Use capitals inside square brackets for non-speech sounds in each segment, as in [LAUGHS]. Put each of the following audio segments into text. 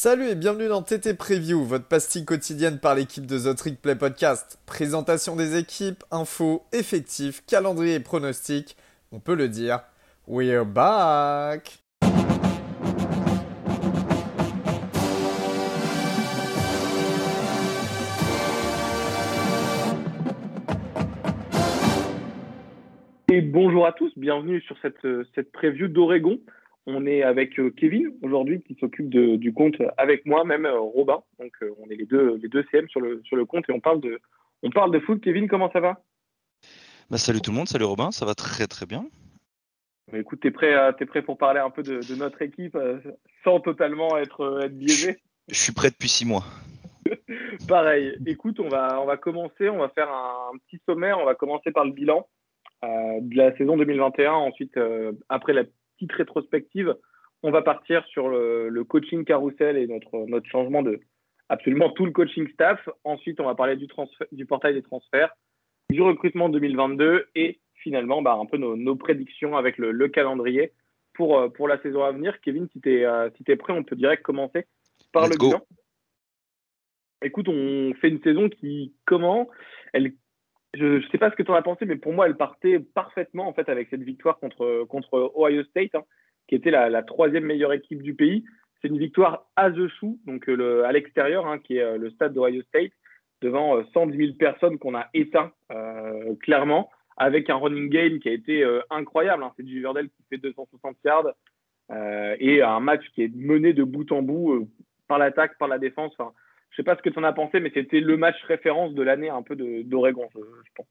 Salut et bienvenue dans TT Preview, votre pastille quotidienne par l'équipe de The Trick Play Podcast. Présentation des équipes, infos, effectifs, calendrier et pronostics. On peut le dire, we're back! Et bonjour à tous, bienvenue sur cette, cette preview d'Oregon. On est avec euh, Kevin aujourd'hui qui s'occupe du compte avec moi, même euh, Robin. Donc euh, on est les deux, les deux CM sur le, sur le compte et on parle de, on parle de foot. Kevin, comment ça va? Bah, Salut tout le monde, salut Robin, ça va très très bien. Bah, écoute, tu es prêt, es prêt pour parler un peu de, notre équipe sans totalement être, être biaisé? Je suis prêt depuis six mois. [LAUGHS] Pareil. Écoute, on va, on va commencer, on va faire un, petit sommaire. On va commencer par le bilan de la saison 2021. Ensuite, après la petite rétrospective, on va partir sur le, coaching carousel et notre, notre changement de absolument tout le coaching staff. Ensuite, on va parler du, du portail des transferts, du recrutement 2022 et finalement bah, un peu nos, prédictions avec le, calendrier pour, euh, pour la saison à venir. Kevin, si tu es, euh, si es prêt, on peut direct commencer par le bilan. Écoute, on fait une saison qui, comment elle je ne sais pas ce que tu en as pensé, mais pour moi, elle partait parfaitement en fait avec cette victoire contre, contre Ohio State, hein, qui était la, troisième meilleure équipe du pays. C'est une victoire à The donc euh, à l'extérieur, hein, qui est euh, le stade d'Ohio State, devant 110 euh, 000 personnes qu'on a éteint clairement, avec un running game qui a été incroyable. Hein. C'est du Verdel qui fait 260 yards et un match qui est mené de bout en bout par l'attaque, par la défense. Sais pas ce que tu en as pensé, mais c'était le match référence de l'année un peu d'Oregon, je, pense.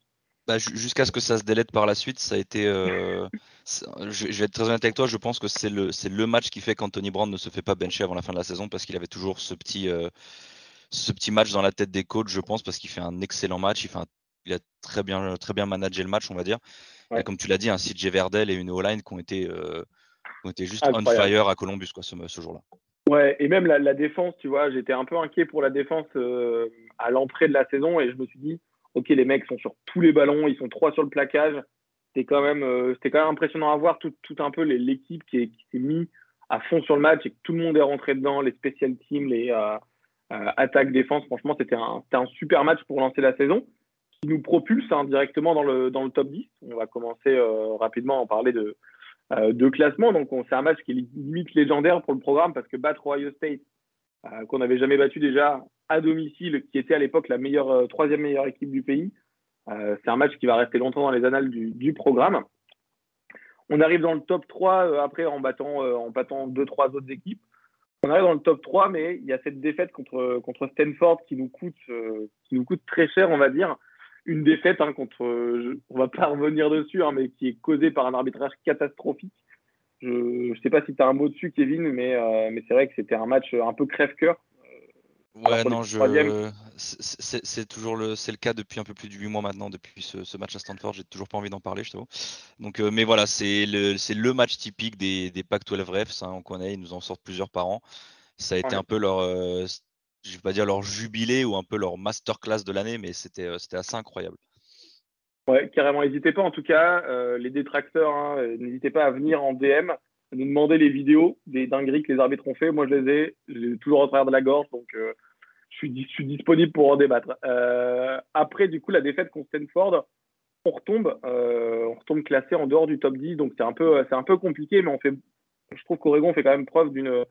Bah, Jusqu'à ce que ça se délète par la suite, ça a été. Euh, [LAUGHS] je, vais être très honnête avec toi, je pense que c'est le, le match qui fait qu'Anthony Brown ne se fait pas bencher avant la fin de la saison parce qu'il avait toujours ce petit, euh, ce petit match dans la tête des coachs, je pense, parce qu'il fait un excellent match. Il, fait il a très bien, très bien managé le match, on va dire. Et comme tu l'as dit, un CJ Verdel et une O-line qui ont été, euh, ont été juste on fire à Columbus quoi, ce, ce jour-là. Ouais, et même la, défense, tu vois, j'étais un peu inquiet pour la défense euh, à l'entrée de la saison et je me suis dit, ok, les mecs sont sur tous les ballons, ils sont trois sur le plaquage. C'était quand même, euh, c'était quand même impressionnant à voir tout, tout un peu l'équipe qui, s'est mis à fond sur le match et que tout le monde est rentré dedans, les special teams, les euh, attaques, défense. Franchement, c'était un, un, super match pour lancer la saison qui nous propulse hein, dans le, dans le top 10. On va commencer rapidement à en parler de, euh, de classement. Donc, c'est un match qui est limite légendaire pour le programme parce que battre Ohio State, euh, qu'on n'avait jamais battu déjà à domicile, qui était à l'époque la meilleure, euh, troisième meilleure équipe du pays, c'est un match qui va rester longtemps dans les annales du, programme. On arrive dans le top 3 après en battant, en battant deux, trois autres équipes. On arrive dans le top 3, mais il y a cette défaite contre, contre Stanford qui nous, coûte, qui nous coûte très cher, on va dire une défaite hein, contre, euh, on va pas [LAUGHS] revenir dessus, hein, mais qui est causée par un arbitrage catastrophique. Je ne sais pas si tu as un mot dessus, Kevin, mais, euh, mais c'est vrai que c'était un match un peu crève-cœur. Euh, ouais, non, je... c'est toujours le, c'est le cas depuis un peu plus de 8 mois maintenant, depuis ce, match à Stanford. J'ai toujours pas envie d'en parler, je t'avoue. Donc, mais voilà, c'est le, c'est le match typique des, des Pac-12 refs. Hein, on connaît, ils nous en sortent plusieurs par an. Ça a été un peu leur, je vais pas dire leur jubilé ou un peu leur masterclass de l'année, mais c'était euh, assez incroyable. Ouais, carrément. N'hésitez pas, en tout cas, euh, les détracteurs, hein, euh, n'hésitez pas à venir en DM, nous demander les vidéos des dingueries que les arbitres ont fait. Moi, je les ai, j'ai toujours au travers de la gorge, donc je, suis, je, disponible pour en débattre. après, du coup, la défaite contre Stanford, on retombe, on retombe classé en dehors du top 10, donc c'est un peu, c'est un peu compliqué, mais on fait, je trouve qu'Oregon fait quand même preuve d'une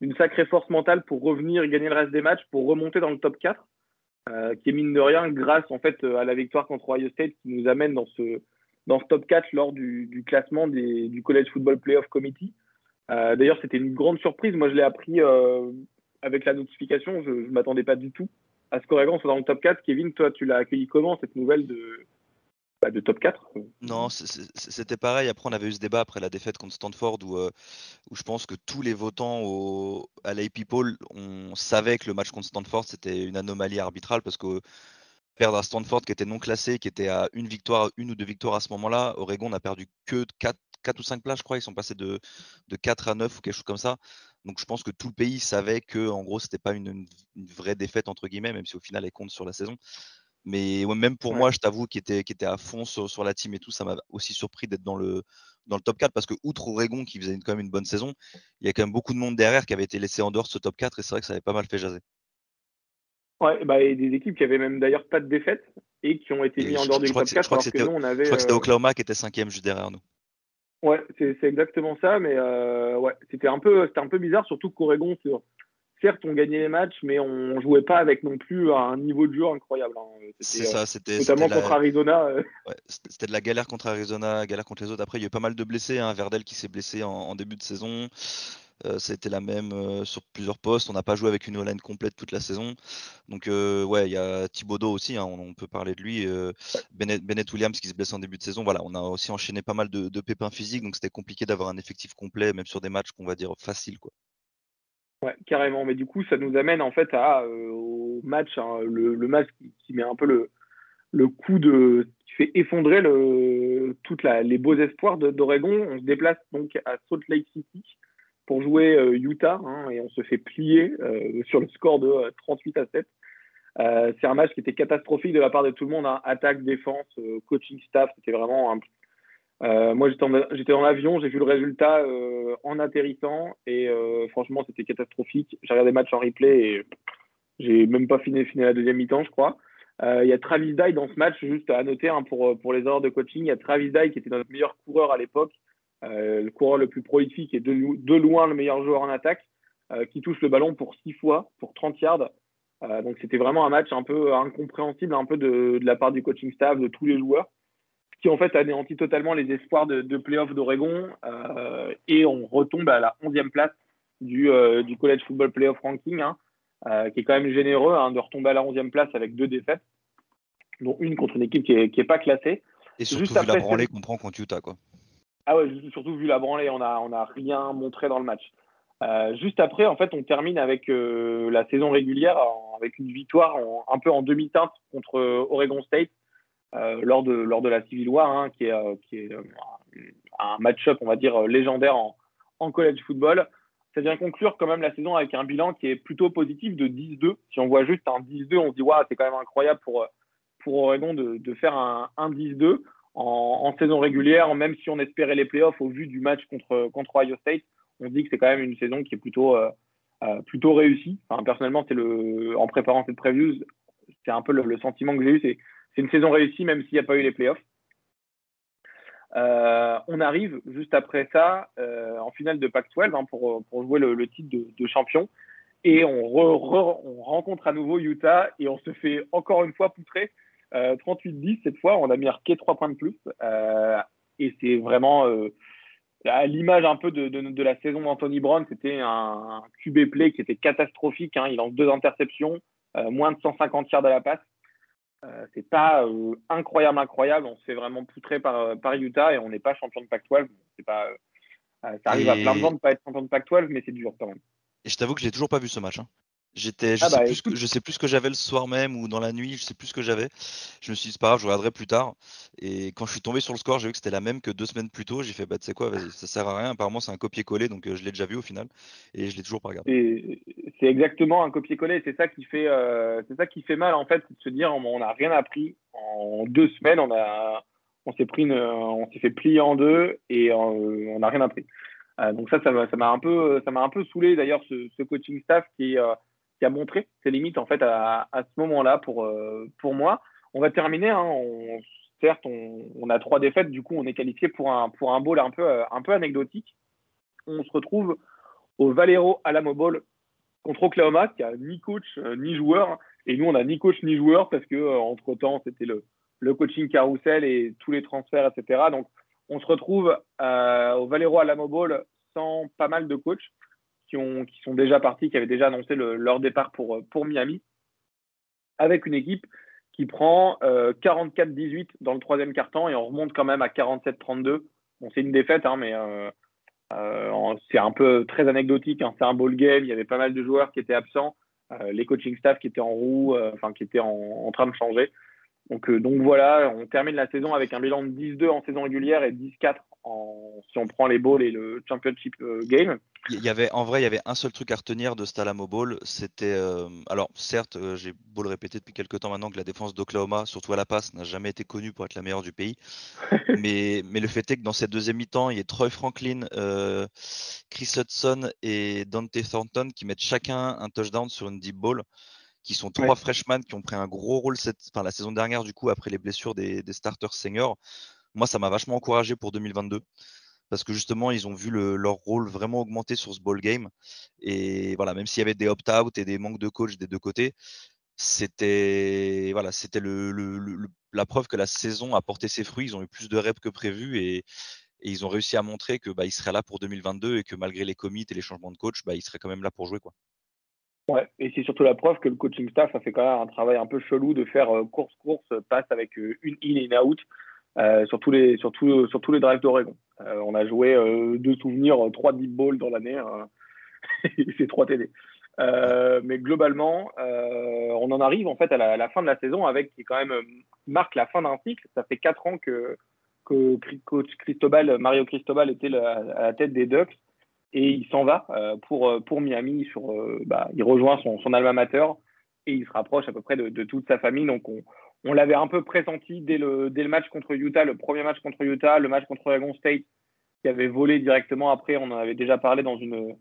une sacrée force mentale pour revenir et gagner le reste des matchs, pour remonter dans le top 4, euh, qui est mine de rien grâce en fait à la victoire contre Ohio State qui nous amène dans ce, dans ce top 4 lors du, classement du College Football Playoff Committee. Euh, d'ailleurs, c'était une grande surprise. Moi, je l'ai appris euh, avec la notification. Je ne m'attendais pas du tout à ce qu'Oregon soit dans le top 4. Kevin, toi, tu l'as accueilli comment cette nouvelle de, de top 4. Non, c'était pareil. Après, on avait eu ce débat après la défaite contre Stanford où, euh, je pense que tous les votants à l'AP Poll, on savait que le match contre Stanford, c'était une anomalie arbitrale parce que perdre à Stanford qui était non classé, qui était à une victoire, une ou deux victoires à ce moment-là, Oregon n'a perdu que 4, 4, ou 5 places, je crois. Ils sont passés de, de 4 à 9 ou quelque chose comme ça. Donc je pense que tout le pays savait que en gros, c'était pas une, une, vraie défaite entre guillemets, même si au final elle compte sur la saison. Mais même pour moi, je t'avoue, qui était, qui était à fond sur, la team et tout, ça m'a aussi surpris d'être dans le, dans le top 4 parce que, outre Oregon qui faisait quand même une bonne saison, il y a quand même beaucoup de monde derrière qui avait été laissé en dehors de ce top 4 et c'est vrai que ça avait pas mal fait jaser. Ouais, bah, et des équipes qui avaient même d'ailleurs pas de défaite et qui ont été mis en dehors du top 4. Je crois que c'était euh, Oklahoma qui était cinquième juste derrière nous. Ouais, c'est exactement ça, mais euh, ouais, c'était un peu, c'était un peu bizarre, surtout qu'Oregon, certes, on gagnait les matchs, mais on jouait pas avec non plus un niveau de jeu incroyable. Hein. C'est ça, c'était notamment contre Arizona. Euh. c'était de la galère contre Arizona, galère contre les autres. Après, il y a eu pas mal de blessés. Hein. Verdel qui s'est blessé en, début de saison. Euh, c'était la même euh, sur plusieurs postes. On n'a pas joué avec une line complète toute la saison. Donc, ouais, il y a Thibaudot aussi, hein, on, peut parler de lui. Bennett, Williams qui se blesse en début de saison. Voilà, on a aussi enchaîné pas mal de, de pépins physiques. Donc, c'était compliqué d'avoir un effectif complet, même sur des matchs qu'on va dire faciles. Quoi. Ouais, carrément. Mais du coup, ça nous amène en fait à, euh, au match, hein, le, match qui, met un peu le, le coup de. qui fait effondrer le, toutes les beaux espoirs d'Oregon. On se déplace donc à Salt Lake City pour jouer euh, Utah hein, et on se fait plier euh, sur le score de 38 à 7. c'est un match qui était catastrophique de la part de tout le monde. Hein. Attaque, défense, coaching staff, c'était vraiment euh, moi, j'étais dans l'avion, j'ai vu le résultat euh, en atterrissant et euh, franchement, c'était catastrophique. J'ai regardé le match en replay et j'ai même pas fini, la deuxième mi-temps, je crois. Il y a Travis Dye dans ce match, juste à noter hein, pour, les heures de coaching. Il y a Travis Dye qui était notre meilleur coureur à l'époque, le coureur le plus prolifique et de, de loin le meilleur joueur en attaque, qui touche le ballon pour six fois, pour 30 yards. donc c'était vraiment un match un peu incompréhensible, un peu de la part du coaching staff, de tous les joueurs qui en fait anéantit totalement les espoirs de, de playoff d'Oregon euh, et on retombe à la 11e place du, euh, du College Football Playoff Ranking, hein, euh, qui est quand même généreux hein, de retomber à la 11e place avec deux défaites, dont une contre une équipe qui n'est est pas classée. Et surtout Juste vu la branlée qu'on prend contre Utah. Quoi. Ah ouais, surtout vu la branlée, on n'a on a rien montré dans le match. juste après, en fait, on termine avec la saison régulière, avec une victoire un peu en demi-teinte contre Oregon State, lors, de, lors de la Civil War, hein, qui est, euh, qui est euh, un match-up, on va dire, légendaire en, en college football. Ça vient conclure quand même la saison avec un bilan qui est plutôt positif de 10-2. Si on voit juste un 10-2, on se dit, waouh, c'est quand même incroyable pour, pour Oregon de, de faire un, un 10-2 en, saison régulière, même si on espérait les playoffs au vu du match contre, contre Ohio State. On se dit que c'est quand même une saison qui est plutôt, euh, plutôt réussie. Enfin, personnellement, le, en préparant cette preview, c'est un peu le, le sentiment que j'ai eu, c'est une saison réussie, même s'il n'y a pas eu les playoffs. Euh, on arrive juste après ça euh, en finale de Pac-12 hein, pour, pour, jouer le, titre de, champion. Et on, rencontre à nouveau Utah et on se fait encore une fois poutrer. 38-10 euh, cette fois, on a marqué 3 points de plus. et c'est vraiment à l'image un peu de, de, la saison d'Anthony Brown, c'était un, QB play qui était catastrophique. Hein. il lance deux interceptions, moins de 150 yards à la passe. Euh, c'est pas euh, incroyable, incroyable. On se fait vraiment poutrer par, euh, par Utah et on n'est pas champion de Pac-12. C'est pas, ça arrive à plein de gens de pas être champion de Pac-12, mais c'est dur quand même. Et je t'avoue que je n'ai toujours pas vu ce match. Hein. J'étais, je, ah sais bah, plus que, je sais plus ce que j'avais le soir même ou dans la nuit, je sais plus ce que j'avais. Je me suis dit, c'est pas grave, je regarderai plus tard. Et quand je suis tombé sur le score, j'ai vu que c'était la même que deux semaines plus tôt. J'ai fait, bah, tu sais quoi, vas-y, ça sert à rien. Apparemment, c'est un copier-coller, donc euh, je l'ai déjà vu au final. Et je l'ai toujours pas regardé. C'est exactement un copier-coller. C'est ça qui fait, euh, c'est ça qui fait mal, en fait, de se dire, on n'a rien appris. En deux semaines, on a, on s'est pris on s'est fait plier en deux et euh, on n'a rien appris. donc ça, ça m'a un peu, ça m'a un peu saoulé d'ailleurs ce, ce coaching staff qui qui a montré ses limites en fait à, ce moment-là pour, euh, pour moi. On va terminer. Hein, certes, on, a trois défaites. Du coup, on est qualifié pour un, pour un bowl un peu, un peu anecdotique. On se retrouve au Valero Alamo Bowl contre Oklahoma, qui a ni coach euh, ni joueur. Et nous, on a ni coach ni joueur parce que euh, entre temps, c'était le, le coaching carousel et tous les transferts, etc. Donc, on se retrouve au Valero Alamo Bowl sans pas mal de coachs qui, sont déjà partis, qui avaient déjà annoncé leur départ pour, pour Miami, avec une équipe qui prend 44-18 euh, dans le troisième quart-temps et on remonte quand même à 47-32. Bon, c'est une défaite, hein, mais euh, euh, c'est un peu très anecdotique. Hein. C'est un ball game, il y avait pas mal de joueurs qui étaient absents, les coaching staff qui étaient en roue, enfin qui étaient en, train de changer. Donc, donc voilà, on termine la saison avec un bilan de 10-2 en saison régulière et 10-4 si on prend les balls et le championship game. Il y avait, en vrai, il y avait un seul truc à retenir de Stalamo Ball. C'était, alors certes, j'ai beau le répéter depuis quelques temps maintenant que la défense d'Oklahoma, surtout à la passe, n'a jamais été connue pour être la meilleure du pays. [LAUGHS] mais, mais le fait est que dans cette deuxième mi-temps, il y a Troy Franklin, Chris Hudson et Dante Thornton qui mettent chacun un touchdown sur une deep ball qui sont trois freshmen qui ont pris un gros rôle cette, enfin, la saison dernière, du coup, après les blessures des, starters seniors. Moi, ça m'a vachement encouragé pour 2022 parce que justement, ils ont vu leur rôle vraiment augmenter sur ce ball game. Et voilà, même s'il y avait des opt-out et des manques de coach des deux côtés, c'était voilà, la preuve que la saison a porté ses fruits. Ils ont eu plus de reps que prévu et, ils ont réussi à montrer que bah, seraient là pour 2022 et que malgré les commits et les changements de coach, bah, ils seraient quand même là pour jouer quoi. Ouais, et c'est surtout la preuve que le coaching staff a fait quand même un travail un peu chelou de faire course-course, euh, passe avec euh, une in et une out euh, sur, tous les, sur, sur tous les drives d'Oregon. Euh, on a joué deux souvenirs, trois deep balls dans l'année, hein. [LAUGHS] c'est trois TD. mais globalement, on en arrive en fait à la, fin de la saison avec qui quand même marque la fin d'un cycle. Ça fait quatre ans que, que coach Cristobal, Mario Cristobal était à la tête des Ducks et il s'en va euh, pour, euh, pour Miami. Sur, euh, bah, il rejoint son, son alma mater et il se rapproche à peu près de, de toute sa famille. Donc on, on l'avait un peu pressenti dès le, dès le match contre Utah, le premier match contre Utah, le match contre Oregon State, qui avait volé directement après. On en avait déjà parlé dans une,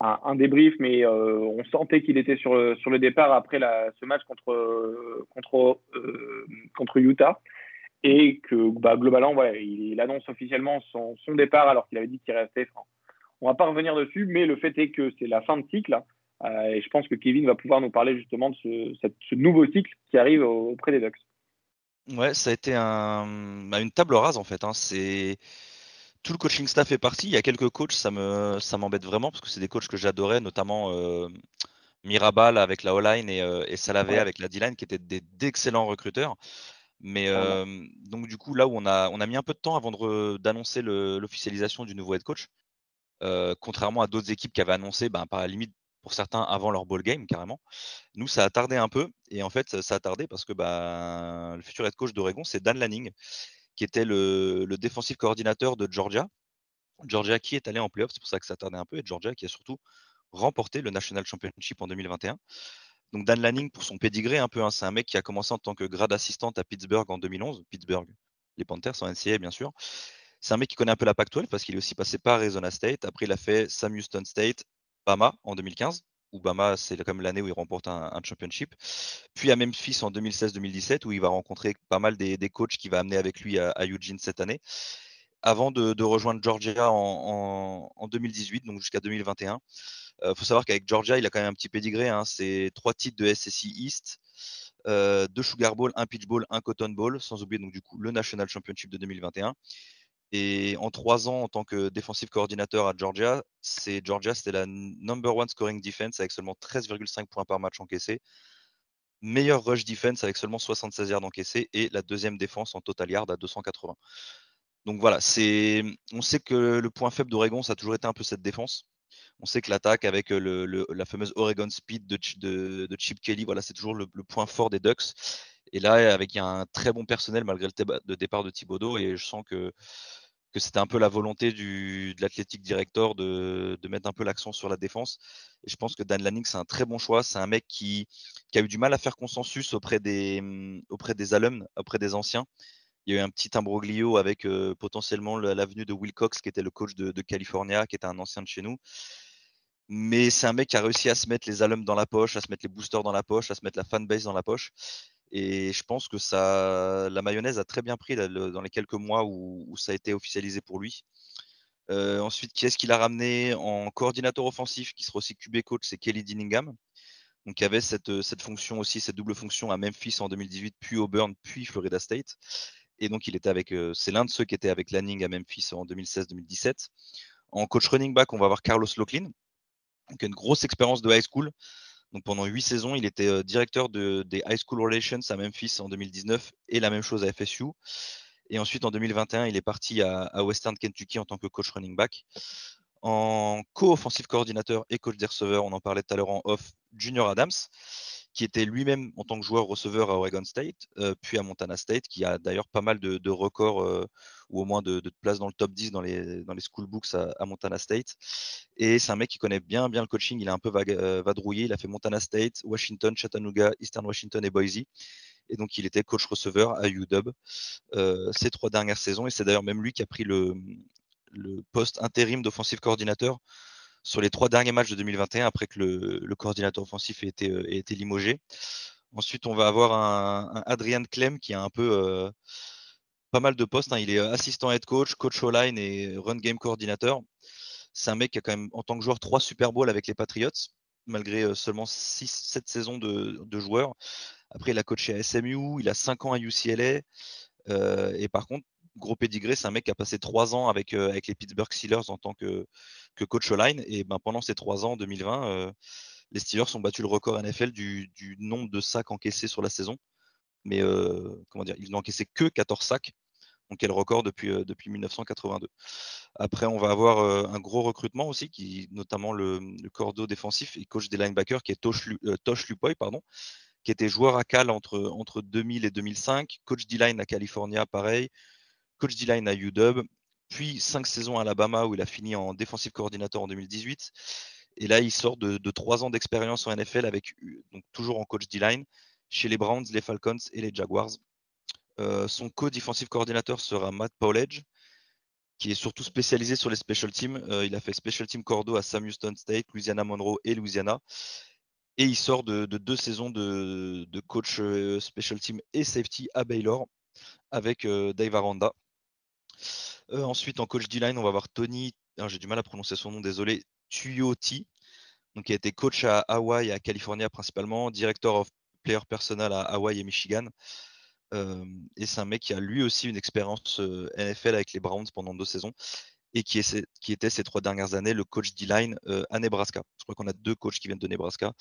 un, débrief, mais on sentait qu'il était sur le, départ après la, ce match contre, contre Utah. Et que bah, globalement, voilà, il, annonce officiellement son, son départ alors qu'il avait dit qu'il restait. Enfin, on va pas revenir dessus, mais le fait est que c'est la fin de cycle. Euh, et je pense que Kevin va pouvoir nous parler justement de ce, nouveau cycle qui arrive auprès des Ducks. Ouais, ça a été un, bah, une table rase en fait. Hein. C'est tout le coaching staff est parti. Il y a quelques coachs, ça me ça m'embête vraiment parce que c'est des coachs que j'adorais, notamment euh, Mirabal avec la O-line et, euh, Salavé avec la D-line, qui étaient d'excellents recruteurs. Mais donc du coup là où on a on a mis un peu de temps avant d'annoncer l'officialisation du nouveau head coach. Euh, contrairement à d'autres équipes qui avaient annoncé, ben, par la limite, pour certains, avant leur ball game, carrément. Nous, ça a tardé un peu. Et en fait, ça a tardé parce que ben, le futur head coach d'Oregon, c'est Dan Lanning, qui était le, défensif coordinateur de Georgia. Georgia qui est allé en playoff, c'est pour ça que ça a tardé un peu. Et Georgia qui a surtout remporté le National Championship en 2021. Donc Dan Lanning, pour son pédigré un peu, hein, c'est un mec qui a commencé en tant que grade assistant à Pittsburgh en 2011. Pittsburgh, les Panthers en NCAA bien sûr. C'est un mec qui connaît un peu la Pac-12 parce qu'il est aussi passé par Arizona State. Après, il a fait Sam Houston State, Bama en 2015. Où Bama, c'est comme l'année où il remporte un, championship. Puis à Memphis en 2016-2017, où il va rencontrer pas mal des, coachs qu'il va amener avec lui à, Eugene cette année. Avant de, rejoindre Georgia en, 2018, donc jusqu'à 2021. Il faut savoir qu'avec Georgia, il a quand même un petit pédigré. Hein. C'est trois titres de SSI East, euh, deux Sugar Bowl, un Pitch Bowl, un Cotton Bowl, sans oublier donc du coup le National Championship de 2021. Et en trois ans, en tant que défensif coordinateur à Georgia, c'est Georgia, c'était la number one scoring defense avec seulement 13,5 points par match encaissé. Meilleur rush defense avec seulement 76 yards encaissés et la deuxième défense en total yard à 280. Donc voilà, on sait que le point faible d'Oregon, ça a toujours été un peu cette défense. On sait que l'attaque avec le, la fameuse Oregon Speed de, de, Chip Kelly, voilà, c'est toujours le, point fort des Ducks. Et là, avec un très bon personnel malgré le départ de Thibodeau, et je sens que c'était un peu la volonté de l'athlétique director de, mettre un peu l'accent sur la défense. Et je pense que Dan Lanning, c'est un très bon choix. C'est un mec qui, a eu du mal à faire consensus auprès des, auprès auprès des anciens. Il y a eu un petit imbroglio avec euh, potentiellement l'avenue de Will Cox, qui était le coach de, de, California, qui était un ancien de chez nous. Mais c'est un mec qui a réussi à se mettre les alums dans la poche, à se mettre les boosters dans la poche, à se mettre la fanbase dans la poche. Et je pense que ça, la mayonnaise a très bien pris dans les quelques mois où, ça a été officialisé pour lui. Euh, ensuite, qui est-ce qu'il a ramené en coordinateur offensif, qui sera aussi QB coach, c'est Kelly Dinningham. Donc, il avait cette, cette fonction aussi, cette double fonction à Memphis en 2018, puis Auburn, puis Florida State. Et donc, il était avec, euh, c'est l'un de ceux qui était avec Lanning à Memphis en 2016-2017. En coach running back, on va avoir Carlos Locklin, donc une grosse expérience de high school. Pendant huit saisons, il était euh, directeur des High School Relations à Memphis en 2019 et la même chose à FSU. Et ensuite, en 2021, il est parti à, Western Kentucky en tant que coach running back. En co-offensive coordinateur et coach des receveurs, on en parlait tout à l'heure en off, Junior Adams. Qui était lui-même en tant que joueur receveur à Oregon State, puis à Montana State, qui a d'ailleurs pas mal de, records ou au moins de, places dans le top 10 dans les, dans les school books à, Montana State. Et c'est un mec qui connaît bien, bien le coaching. Il a un peu vadrouillé. Il a fait Montana State, Washington, Chattanooga, Eastern Washington et Boise. Et donc, il était coach receveur à UW ces trois dernières saisons. Et c'est d'ailleurs même lui qui a pris le, le poste intérim d'offensive coordinateur sur les trois derniers matchs de 2021 après que le, coordinateur offensif ait été, euh, limogé. Ensuite, on va avoir un, Adrian Clem qui a un peu euh, pas mal de postes. Hein. Il est assistant head coach, coach online et run game coordinateur. C'est un mec qui a quand même, en tant que joueur, trois Super Bowls avec les Patriots, malgré euh, seulement 6-7 saisons de, de, joueurs. Après, il a coaché à SMU, il a 5 ans à UCLA. et par contre, gros pédigré, c'est un mec qui a passé trois ans avec, euh, avec les Pittsburgh Steelers en tant que, que coach line. Et ben, pendant ces trois ans, en 2020, euh, les Steelers ont battu le record NFL du, du, nombre de sacs encaissés sur la saison. Mais euh, comment dire, ils n'ont encaissé que 14 sacs. Donc, quel record depuis, depuis 1982. Après, on va avoir un gros recrutement aussi, qui, notamment le, le cordeau défensif et coach des linebackers, qui est Tosh, Lupoy, pardon, qui était joueur à Cal entre, entre 2000 et 2005, coach D-line à California, pareil, coach D-line à UW, puis cinq saisons à Alabama où il a fini en défensif coordinateur en 2018. Et là, il sort de, trois ans d'expérience en NFL avec donc toujours en coach D-line chez les Browns, les Falcons et les Jaguars. Euh, son co-defensive coordinateur sera Matt Powledge, qui est surtout spécialisé sur les special teams. Euh, il a fait special team cordo à Sam Houston State, Louisiana Monroe et Louisiana. Et il sort de, deux saisons de, coach euh, special team et safety à Baylor avec Dave Aranda. Euh, ensuite, en coach D-line, on va voir Tony, j'ai du mal à prononcer son nom, désolé, Tuyoti, qui a été coach à Hawaï et à California principalement, directeur of player personnel à Hawaï et Michigan. Euh, et c'est un mec qui a lui aussi une expérience euh, NFL avec les Browns pendant deux saisons et qui était ces trois dernières années le coach D-line à Nebraska. Je crois qu'on a deux coachs qui viennent de Nebraska.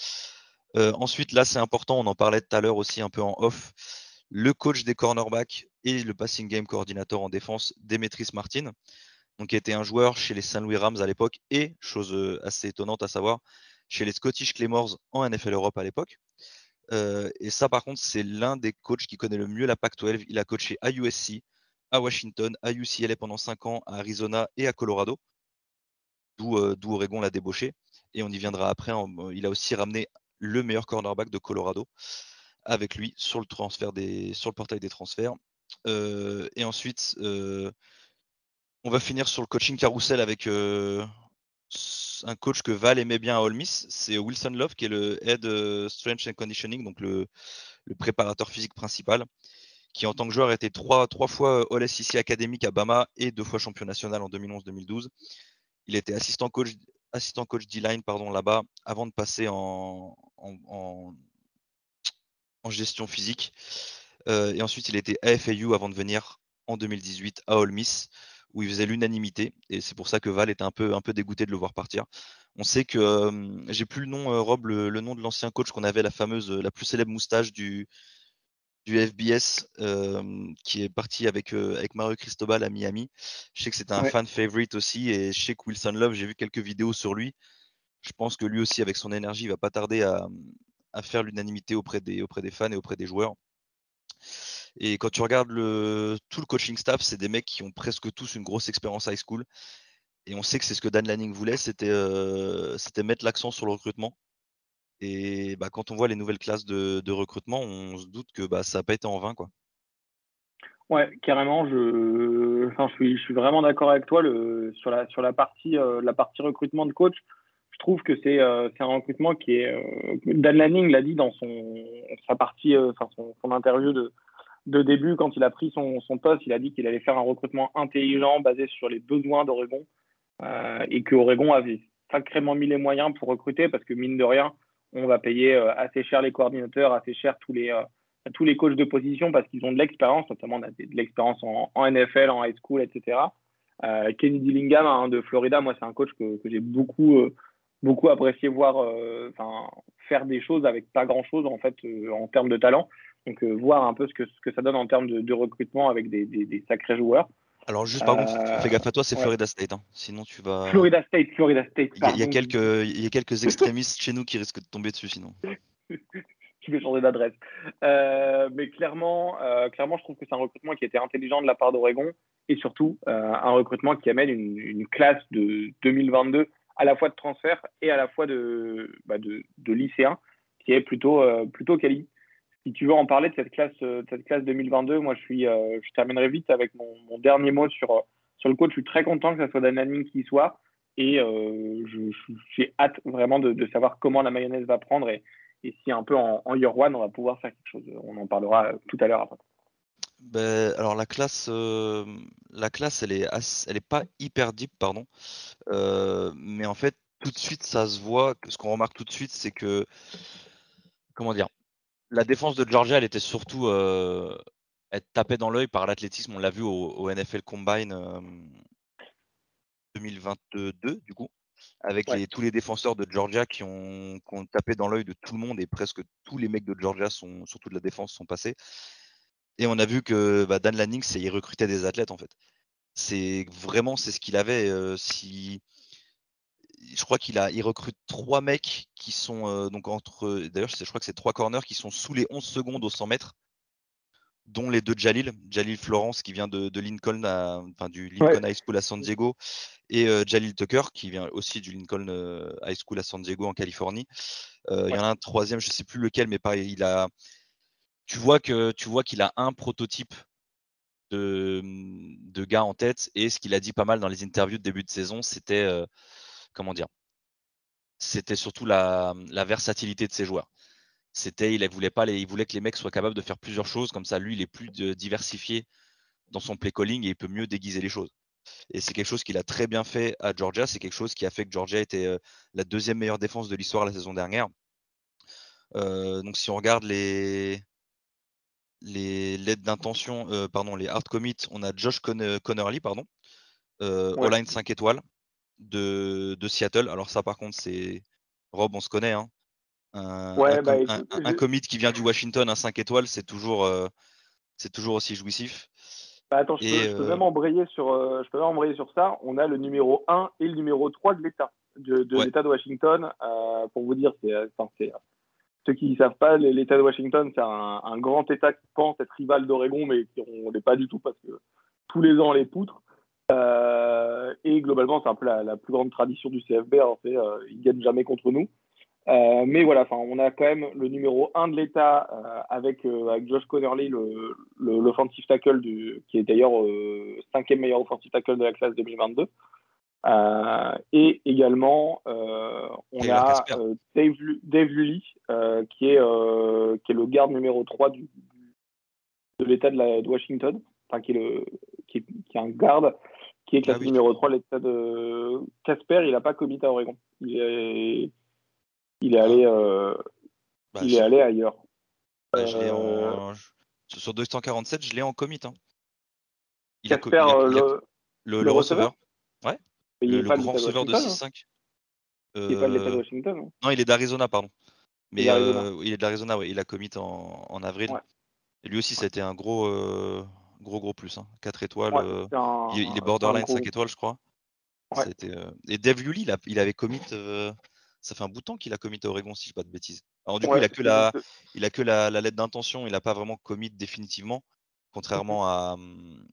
ensuite, là, c'est important, on en parlait tout à l'heure aussi un peu en off le coach des cornerbacks et le passing game coordinateur en défense, Demetris Martin, donc qui était un joueur chez les Saint Louis Rams à l'époque et, chose euh, assez étonnante à savoir, chez les Scottish Claymores en NFL Europe à l'époque. Euh, et ça, par contre, c'est l'un des coachs qui connaît le mieux la PAC-12. Il a coaché à USC, à Washington, à UCLA pendant 5 ans, à Arizona et à Colorado, d'où euh, Oregon l'a débauché. Et on y viendra après. il a aussi ramené le meilleur cornerback de Colorado avec lui sur le transfert des, sur le portail des transferts. Euh, et ensuite, euh, on va finir sur le coaching carousel avec euh, un coach que Val aimait bien à Ole Miss, c'est Wilson Love qui est le head strength and conditioning, donc le, préparateur physique principal, qui en tant que joueur a été trois, trois fois All SEC académique à Bama et deux fois champion national en 2011-2012. Il était assistant coach assistant coach D-line là-bas avant de passer en gestion physique. Euh, et ensuite, il était à FAU avant de venir en 2018 à Ole Miss, où il faisait l'unanimité. Et c'est pour ça que Val était un peu, un peu dégoûté de le voir partir. On sait que euh, j'ai plus le nom, euh, Rob, le, nom de l'ancien coach qu'on avait, la fameuse, la plus célèbre moustache du, du FBS, qui est parti avec, avec Mario Cristobal à Miami. Je sais que c'était un fan favorite aussi. Et je sais que Wilson Love, j'ai vu quelques vidéos sur lui. Je pense que lui aussi, avec son énergie, il va pas tarder à, à faire l'unanimité auprès des, auprès des fans et auprès des joueurs. Et quand tu regardes tout le coaching staff, c'est des mecs qui ont presque tous une grosse expérience high school. Et on sait que c'est ce que Dan Lanning voulait, c'était euh, mettre l'accent sur le recrutement. Et bah, quand on voit les nouvelles classes de, recrutement, on se doute que bah, ça n'a pas été en vain. Quoi. Ouais, carrément. Je, enfin, je, suis, vraiment d'accord avec toi sur, la, sur la, partie, euh, la partie recrutement de coach je trouve que c'est euh, un recrutement qui est. Euh, Dan Lanning l'a dit dans son, sa partie, euh, enfin son, interview de, début, quand il a pris son, poste, il a dit qu'il allait faire un recrutement intelligent basé sur les besoins d'Oregon et qu'Oregon avait sacrément mis les moyens pour recruter parce que mine de rien, on va payer assez cher les coordinateurs, assez cher tous les, tous les coachs de position parce qu'ils ont de l'expérience, notamment on a de, l'expérience en, NFL, en high school, etc. Kenny Dillingham hein, de Florida, moi c'est un coach que j'ai beaucoup beaucoup apprécié voir euh, faire des choses avec pas grand chose en fait euh, en termes de talent. Donc euh, voir un peu ce que, ce que ça donne en termes de, recrutement avec des, des, sacrés joueurs. Alors juste par contre, fais gaffe à toi, c'est Florida State. Hein. Sinon tu vas. Florida State, Florida State. Il y, a quelques, il y a quelques [LAUGHS] extrémistes chez nous qui risquent de tomber dessus sinon. [LAUGHS] tu veux changer d'adresse. Euh, mais clairement, euh, clairement, je trouve que c'est un recrutement qui était intelligent de la part d'Oregon et surtout un recrutement qui amène une, classe de 2022 à la fois de transfert et à la fois de, bah de, lycéens qui est plutôt, plutôt quali. Si tu veux en parler de cette classe, de cette classe 2022, moi je, suis, je terminerai vite avec mon, dernier mot sur, sur le coach. Je suis très content que ce soit Dan Lanning qui soit. Et euh, j'ai hâte vraiment de, savoir comment la mayonnaise va prendre et, et si un peu en, en, year one, on va pouvoir faire quelque chose. On en parlera tout à l'heure après. Ben, alors la classe, euh, la classe, elle est, elle est pas hyper deep, pardon. Euh, mais en fait, tout de suite, ça se voit. Ce qu'on remarque tout de suite, c'est que, comment dire, la défense de Georgia, elle était surtout, elle tapait dans l'œil par l'athlétisme. On l'a vu au, au, NFL Combine 2022, du coup, avec tous les défenseurs de Georgia qui ont, tapé dans l'œil de tout le monde et presque tous les mecs de Georgia, sont, surtout de la défense, sont passés. Et on a vu que bah, Dan Lanning, il recrutait des athlètes en fait. C'est vraiment c'est ce qu'il avait. Euh, si je crois qu'il a, il recrute trois mecs qui sont euh, donc entre. D'ailleurs, je crois que c'est trois corners qui sont sous les 11 secondes au 100 mètres dont les deux Jalil, Jalil Florence qui vient de, Lincoln, enfin du Lincoln High School à San Diego, et euh, Jalil Tucker qui vient aussi du Lincoln euh, High School à San Diego en Californie. Euh, il y en a un troisième, je ne sais plus lequel, mais pareil, il a. Tu vois que tu vois qu'il a un prototype de, de, gars en tête, et ce qu'il a dit pas mal dans les interviews de début de saison, c'était comment dire, c'était surtout la, la versatilité de ses joueurs. C'était, il voulait pas il voulait que les mecs soient capables de faire plusieurs choses. Comme ça, lui, il est plus diversifié dans son play calling et il peut mieux déguiser les choses. Et c'est quelque chose qu'il a très bien fait à Georgia. C'est quelque chose qui a fait que Georgia était euh, la deuxième meilleure défense de l'histoire la saison dernière. Euh, donc si on regarde les les lettres d'intention, euh, pardon, les hard commits, on a Josh Connerly, pardon, All-Line 5 étoiles de, de, Seattle. Alors ça par contre c'est Rob, on se connaît, hein. Un, bah, un, commit qui vient du Washington, un 5 étoiles, c'est toujours, euh, c'est toujours aussi jouissif. Bah, attends, je, peux, je, peux, euh, même embrayer sur, euh, je peux même embrayer sur ça. On a le numéro 1 et le numéro 3 de l'État, de, de l'État de Washington. pour vous dire, c'est, ceux qui ne savent pas, l'État de Washington, c'est un, grand État qui pense être rival d'Oregon, mais on n'est pas du tout parce que tous les ans on les poutre. et globalement, c'est un peu la, plus grande tradition du CFB. Hein, ils gagnent jamais contre nous. Euh, mais voilà, on a quand même le numéro 1 de l'État euh, avec, euh, Josh Connerly, l'offensive le, tackle qui est d'ailleurs cinquième meilleur offensive tackle de la classe 2022. Et également, on a Dave, Dave Lully, qui, est, qui est le garde numéro 3 du, de l'État de, de, Washington, enfin qui est, le, qui est, qui est un garde qui est classe ah numéro 3 l'État de Casper. Il n'a pas commis à Oregon. Il est il est allé, euh, bah, il est allé ailleurs. Bah, euh, sur 247, je l'ai en commit. Hein. Il, a, euh, le, le, receveur? Ouais. Le, grand receveur de 6-5. Hein. Il n'est pas de l'État de Washington. Hein. Non, il est d'Arizona, pardon. Mais il est d'Arizona, ouais. il a commit en, en avril. Et lui aussi, ça a été un gros, gros, gros plus. 4 étoiles. il, est borderline 5 étoiles, je crois. Et Dave Yuli, il, il avait commit ça fait un bout de temps qu'il a commit à Oregon, si je ne dis pas de bêtises. Alors du coup, il a que la, il a que la, lettre d'intention, il n'a pas vraiment commit définitivement, contrairement à, mmh,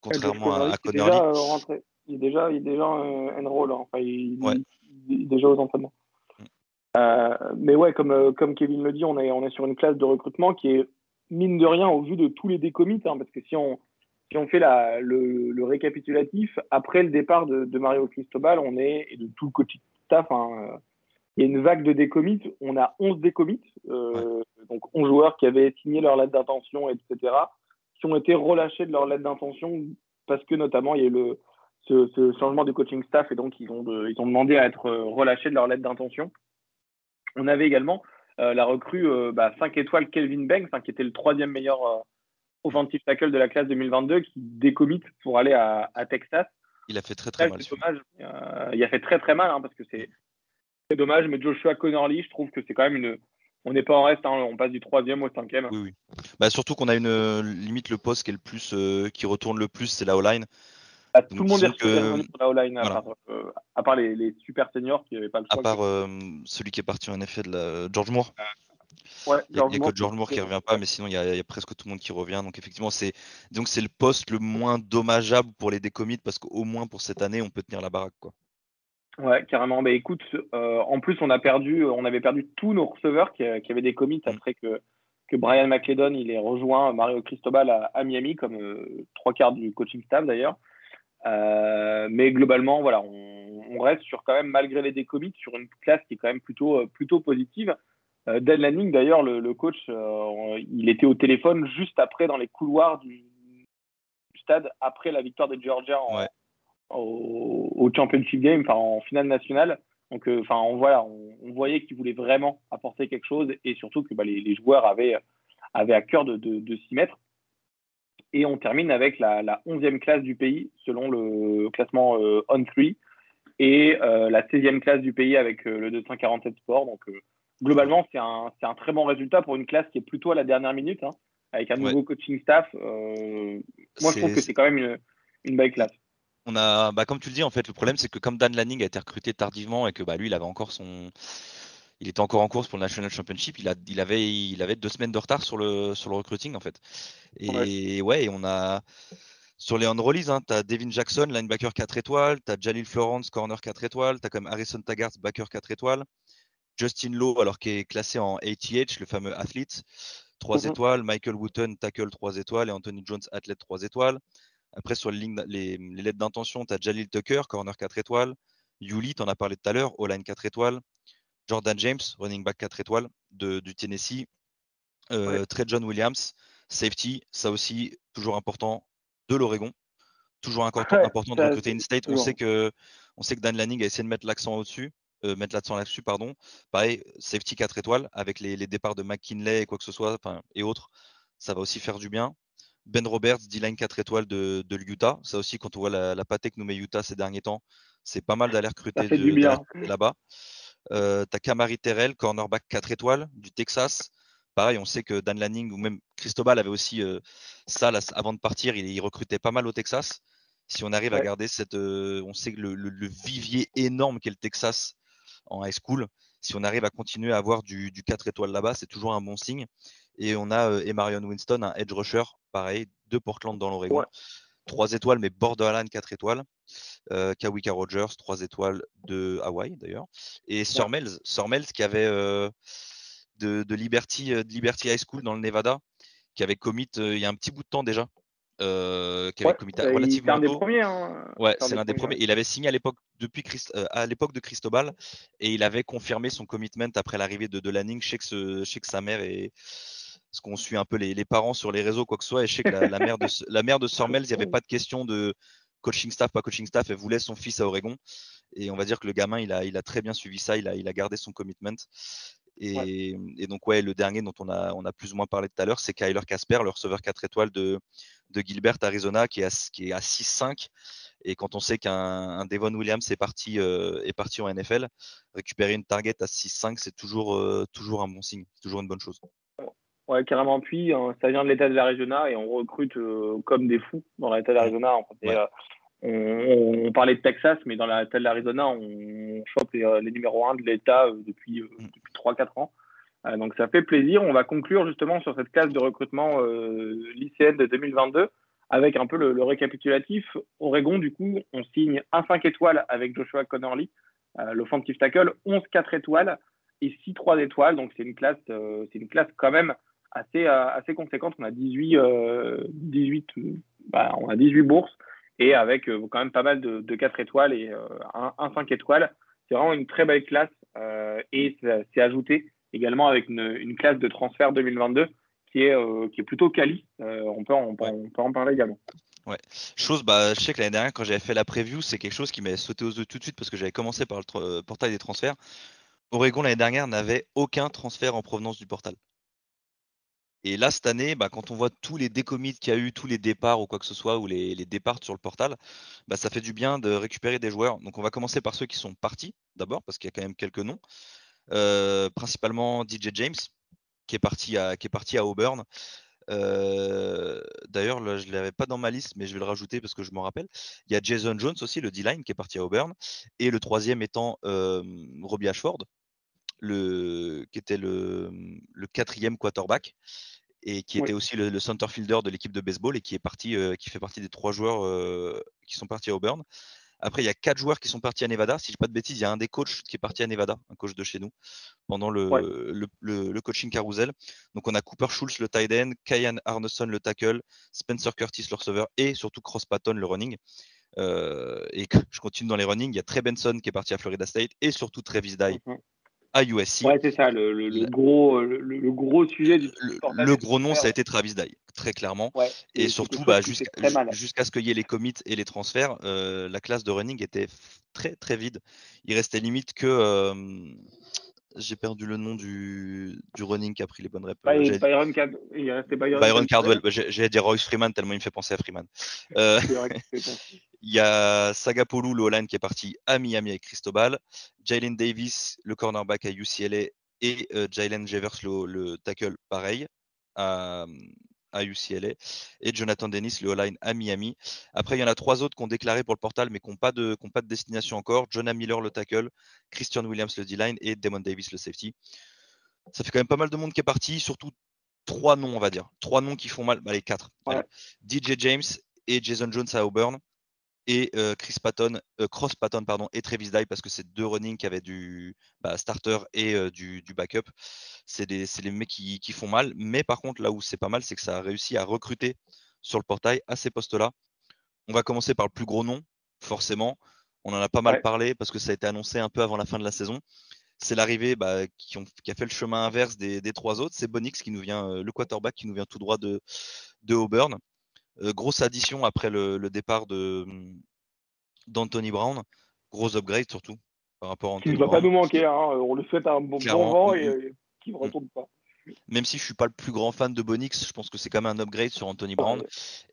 contrairement à, Connerly. Euh, il est déjà, il est déjà euh, enroll, hein. enfin, il, est déjà aux entraînements. Mmh. Euh, mais ouais, comme, comme Kevin le dit, on est, on est sur une classe de recrutement qui est mine de rien au vu de tous les décommits, hein, parce que si on, si on fait la, le, récapitulatif, après le départ de, de, Mario Cristobal, on est, et de tout le coaching Hein, euh, il y a une vague de décommits. On a 11 décommits, euh, donc 11 joueurs qui avaient signé leur lettre d'intention, etc., qui ont été relâchés de leur lettre d'intention parce que notamment il y a eu le, ce, changement de coaching staff et donc ils ont, ils ont demandé à être relâchés de leur lettre d'intention. On avait également euh, la recrue 5 bah, étoiles Kelvin Banks, qui était le troisième meilleur offensive tackle de la classe 2022, qui décommit pour aller à Texas. Il a fait très très mal. Dommage. Euh, il a fait très très mal hein, parce que c'est dommage. Mais Joshua Connerly, je trouve que c'est quand même une. On n'est pas en reste, hein, on passe du troisième au cinquième. Oui, oui. Bah, surtout qu'on a une limite le poste qui est le plus, euh, qui retourne le plus, c'est la O-line. Bah, tout le monde est que... sur la O-line, euh, à, part, les, super seniors qui n'avaient pas le choix. À part celui qui est parti en effet de la... George Moore. il y a, que George Moore qui revient pas, mais sinon il y, a, presque tout le monde qui revient. Donc effectivement, c'est donc c'est le poste le moins dommageable pour les décommits parce qu'au moins pour cette année, on peut tenir la baraque, quoi. Ouais, carrément. Mais écoute, euh, en plus, on a perdu, on avait perdu tous nos receveurs qui, avaient des commits mm. après que, que Brian McLeodon il ait rejoint Mario Cristobal à, Miami, comme euh, trois quarts du coaching staff d'ailleurs. Euh, mais globalement, voilà, on, reste sur quand même, malgré les décommits, sur une classe qui est quand même plutôt, plutôt positive. Dan Lanning, d'ailleurs, le, coach, il était au téléphone juste après dans les couloirs du, stade, après la victoire des Georgia en, au, Championship Game, enfin en finale nationale. Donc, euh, enfin, on, voilà, on, voyait qu'il voulait vraiment apporter quelque chose et surtout que bah, les, joueurs avaient, avaient à cœur de, de, s'y mettre. Et on termine avec la, la, 11e classe du pays selon le classement euh, On3 et euh, la 16e classe du pays avec le 247 Sport. Donc, globalement, c'est un, un, très bon résultat pour une classe qui est plutôt à la dernière minute, hein, avec un nouveau coaching staff. moi, je trouve que c'est quand même une, une belle classe on a, bah, comme tu le dis, en fait, le problème, c'est que comme Dan Lanning a été recruté tardivement et que bah, lui, il avait encore son. Il était encore en course pour le National Championship. Il, a, il, avait, il avait deux semaines de retard sur le, sur le recruiting, en fait. Et ouais, on a. Sur les on-release, hein, tu as Devin Jackson, linebacker 4 étoiles. Tu as Jalil Florence, corner 4 étoiles. Tu as comme Harrison Taggart, backer 4 étoiles. Justin Lowe, alors qui est classé en ATH, le fameux athlete, 3 mm-hmm. étoiles. Michael Wooten, tackle 3 étoiles. Et Anthony Jones, athlète 3 étoiles. Après, sur les, les, lettres d'intention, tu as Jalil Tucker, corner 4 étoiles. Yuli, tu en as parlé tout à l'heure, O-line 4 étoiles. Jordan James, running back 4 étoiles de, du Tennessee. Euh, Trey John Williams, safety, ça aussi, toujours important, de l'Oregon. Toujours important, important de recruter une state. On sait, que, on sait que Dan Lanning a essayé de mettre l'accent au-dessus. Euh, mettre l'accent là-dessus, pardon. Pareil, safety 4 étoiles avec les, les départs de McKinley et quoi que ce soit, et autres, ça va aussi faire du bien. Ben Roberts, D-line 4 étoiles de, de l'Utah. Ça aussi, quand on voit la, la pâtée que nous met Utah ces derniers temps, c'est pas mal d'aller recruter là-bas. Euh, tu as Kamari Terrell, cornerback 4 étoiles du Texas. Pareil, on sait que Dan Lanning ou même Cristobal avait aussi euh, ça avant de partir. Il, recrutait pas mal au Texas. Si on arrive à garder cette. Euh, on sait que le, le, vivier énorme qu'est le Texas en high school, si on arrive à continuer à avoir du, du 4 étoiles là-bas, c'est toujours un bon signe. Et on a Emarion Winston, un edge rusher, pareil, de Portland dans l'Oregon. 3 étoiles, mais borderline 4 étoiles. Euh, Kawika Rogers, 3 étoiles de Hawaï d'ailleurs. Et Sormels, Sormels qui avait euh, de, Liberty, de Liberty High School dans le Nevada, qui avait commit il y a un petit bout de temps déjà. qui avait commit relativement premiers. Hein. Ouais, c'est l'un des, premiers. Il avait signé à l'époque depuis à l'époque de Cristobal et il avait confirmé son commitment après l'arrivée de, Lanning. Je sais que, je sais que sa mère est parce qu'on suit un peu les, parents sur les réseaux, quoi que ce soit. Et je sais que la, mère de, la mère de [LAUGHS] Sormels, il n'y avait pas de question de coaching staff, pas coaching staff. Elle voulait son fils à Oregon. Et on va dire que le gamin, il a, il a très bien suivi ça. Il a, il a gardé son commitment. Et, donc, ouais, le dernier dont on a, on a plus ou moins parlé tout à l'heure, c'est Kyler Casper, le receveur 4 étoiles de, de Gilbert, Arizona, qui est à, qui est à 6-5. Et quand on sait qu'un Devon Williams est parti, euh, est parti en NFL, récupérer une target à 6-5, c'est toujours, euh, toujours un bon signe, c'est toujours une bonne chose. Ouais, carrément. Puis, hein, ça vient de l'État de l'Arizona et on recrute euh, comme des fous dans l'État de l'Arizona. Euh, on, parlait de Texas, mais dans l'État de l'Arizona, on chope les, euh, numéros 1 de l'État depuis, mm. depuis 3-4 ans. donc, ça fait plaisir. On va conclure justement sur cette classe de recrutement lycéenne de 2022 avec un peu le, le, récapitulatif. Oregon, du coup, on signe un 5 étoiles avec Joshua Connerly, l'offensive tackle, 11 4 étoiles et 6 3 étoiles. Donc, c'est une classe, c'est une classe quand même assez, euh, assez conséquente. On a 18, 18, euh, bah, on a 18 bourses et avec euh, quand même pas mal de, de 4 étoiles et un, 5 étoiles. C'est vraiment une très belle classe et c'est ajouté également avec une, classe de transfert 2022 qui est, qui est plutôt quali. on, peut en, on, peut, en parler également. Ouais. Chose, bah, je sais que l'année dernière, quand j'avais fait la preview, c'est quelque chose qui m'avait sauté aux yeux tout de suite parce que j'avais commencé par le portail des transferts. Oregon, l'année dernière, n'avait aucun transfert en provenance du portal. Et là, cette année, bah, quand on voit tous les décommits qu'il y a eu, tous les départs ou quoi que ce soit, ou les, départs sur le portal, bah, ça fait du bien de récupérer des joueurs. Donc, on va commencer par ceux qui sont partis, d'abord, parce qu'il y a quand même quelques noms. Euh, principalement DJ James, qui est parti à, qui est parti à Auburn. Euh, d'ailleurs, je ne l'avais pas dans ma liste, mais je vais le rajouter parce que je m'en rappelle. Il y a Jason Jones aussi, le D-line, qui est parti à Auburn. Et le troisième étant euh, Robbie Ashford, le, qui était le, le quatrième quarterback et qui était aussi le, center fielder de l'équipe de baseball et qui est parti, qui fait partie des trois joueurs qui sont partis à Auburn. Après, il y a quatre joueurs qui sont partis à Nevada. Si je ne dis pas de bêtises, il y a un des coachs qui est parti à Nevada, un coach de chez nous, pendant le, le, coaching carousel. Donc, on a Cooper Schultz, le tight end, Kyan Arneson, le tackle, Spencer Curtis, le receveur, et surtout Cross Patton, le running. Euh, et [LAUGHS] je continue dans les running. Il y a Trey Benson qui est parti à Florida State et surtout Travis Dye mhm à USC. Ouais, c'est ça, le, gros, le, gros sujet du Le, gros nom, ça a été Travis Dye, très clairement. et, surtout, bah, jusqu'à ce qu'il y ait les commits et les transferts, euh, la classe de running était très très vide. Il restait limite que. Euh, j'ai perdu le nom du, du running qui a pris les bonnes réponses. Byron, il restait Byron, Cardwell. J'allais dire Royce Freeman tellement il me fait penser à Freeman. [LAUGHS] Euh, [LAUGHS] il y a Sagapolu, le Holland, qui est parti à Miami avec Cristobal. Jalen Davis, le cornerback à UCLA. Et euh, Jalen Jevers, le, tackle, pareil, à, à, UCLA. Et Jonathan Dennis, le O-line à Miami. Après, il y en a trois autres qui ont déclaré pour le portal, mais qui n'ont pas, de, pas de destination encore. Jonah Miller, le tackle. Christian Williams, le D-line. Et Damon Davis, le safety. Ça fait quand même pas mal de monde qui est parti, surtout trois noms, on va dire. Trois noms qui font mal. Allez, quatre. DJ James et Jason Jones à Auburn et Chris Patton, Cross Patton pardon, et Travis Dye parce que c'est deux running qui avaient du bah, starter et du, backup. C'est les mecs qui, font mal. Mais par contre, là où c'est pas mal, c'est que ça a réussi à recruter sur le portail à ces postes-là. On va commencer par le plus gros nom, forcément. On en a pas mal parlé parce que ça a été annoncé un peu avant la fin de la saison. C'est l'arrivée bah, qui, a fait le chemin inverse des, trois autres. C'est Bonix qui nous vient, le quarterback qui nous vient tout droit de, de Auburn. Euh, grosse addition après le, départ de d'Anthony Brown. Gros upgrade surtout par rapport à Anthony Qui ne va pas nous manquer. Hein. On le souhaite un bon, vent et, qui ne retourne pas. Même si je suis pas le plus grand fan de Bonix, je pense que c'est quand même un upgrade sur Anthony Brown.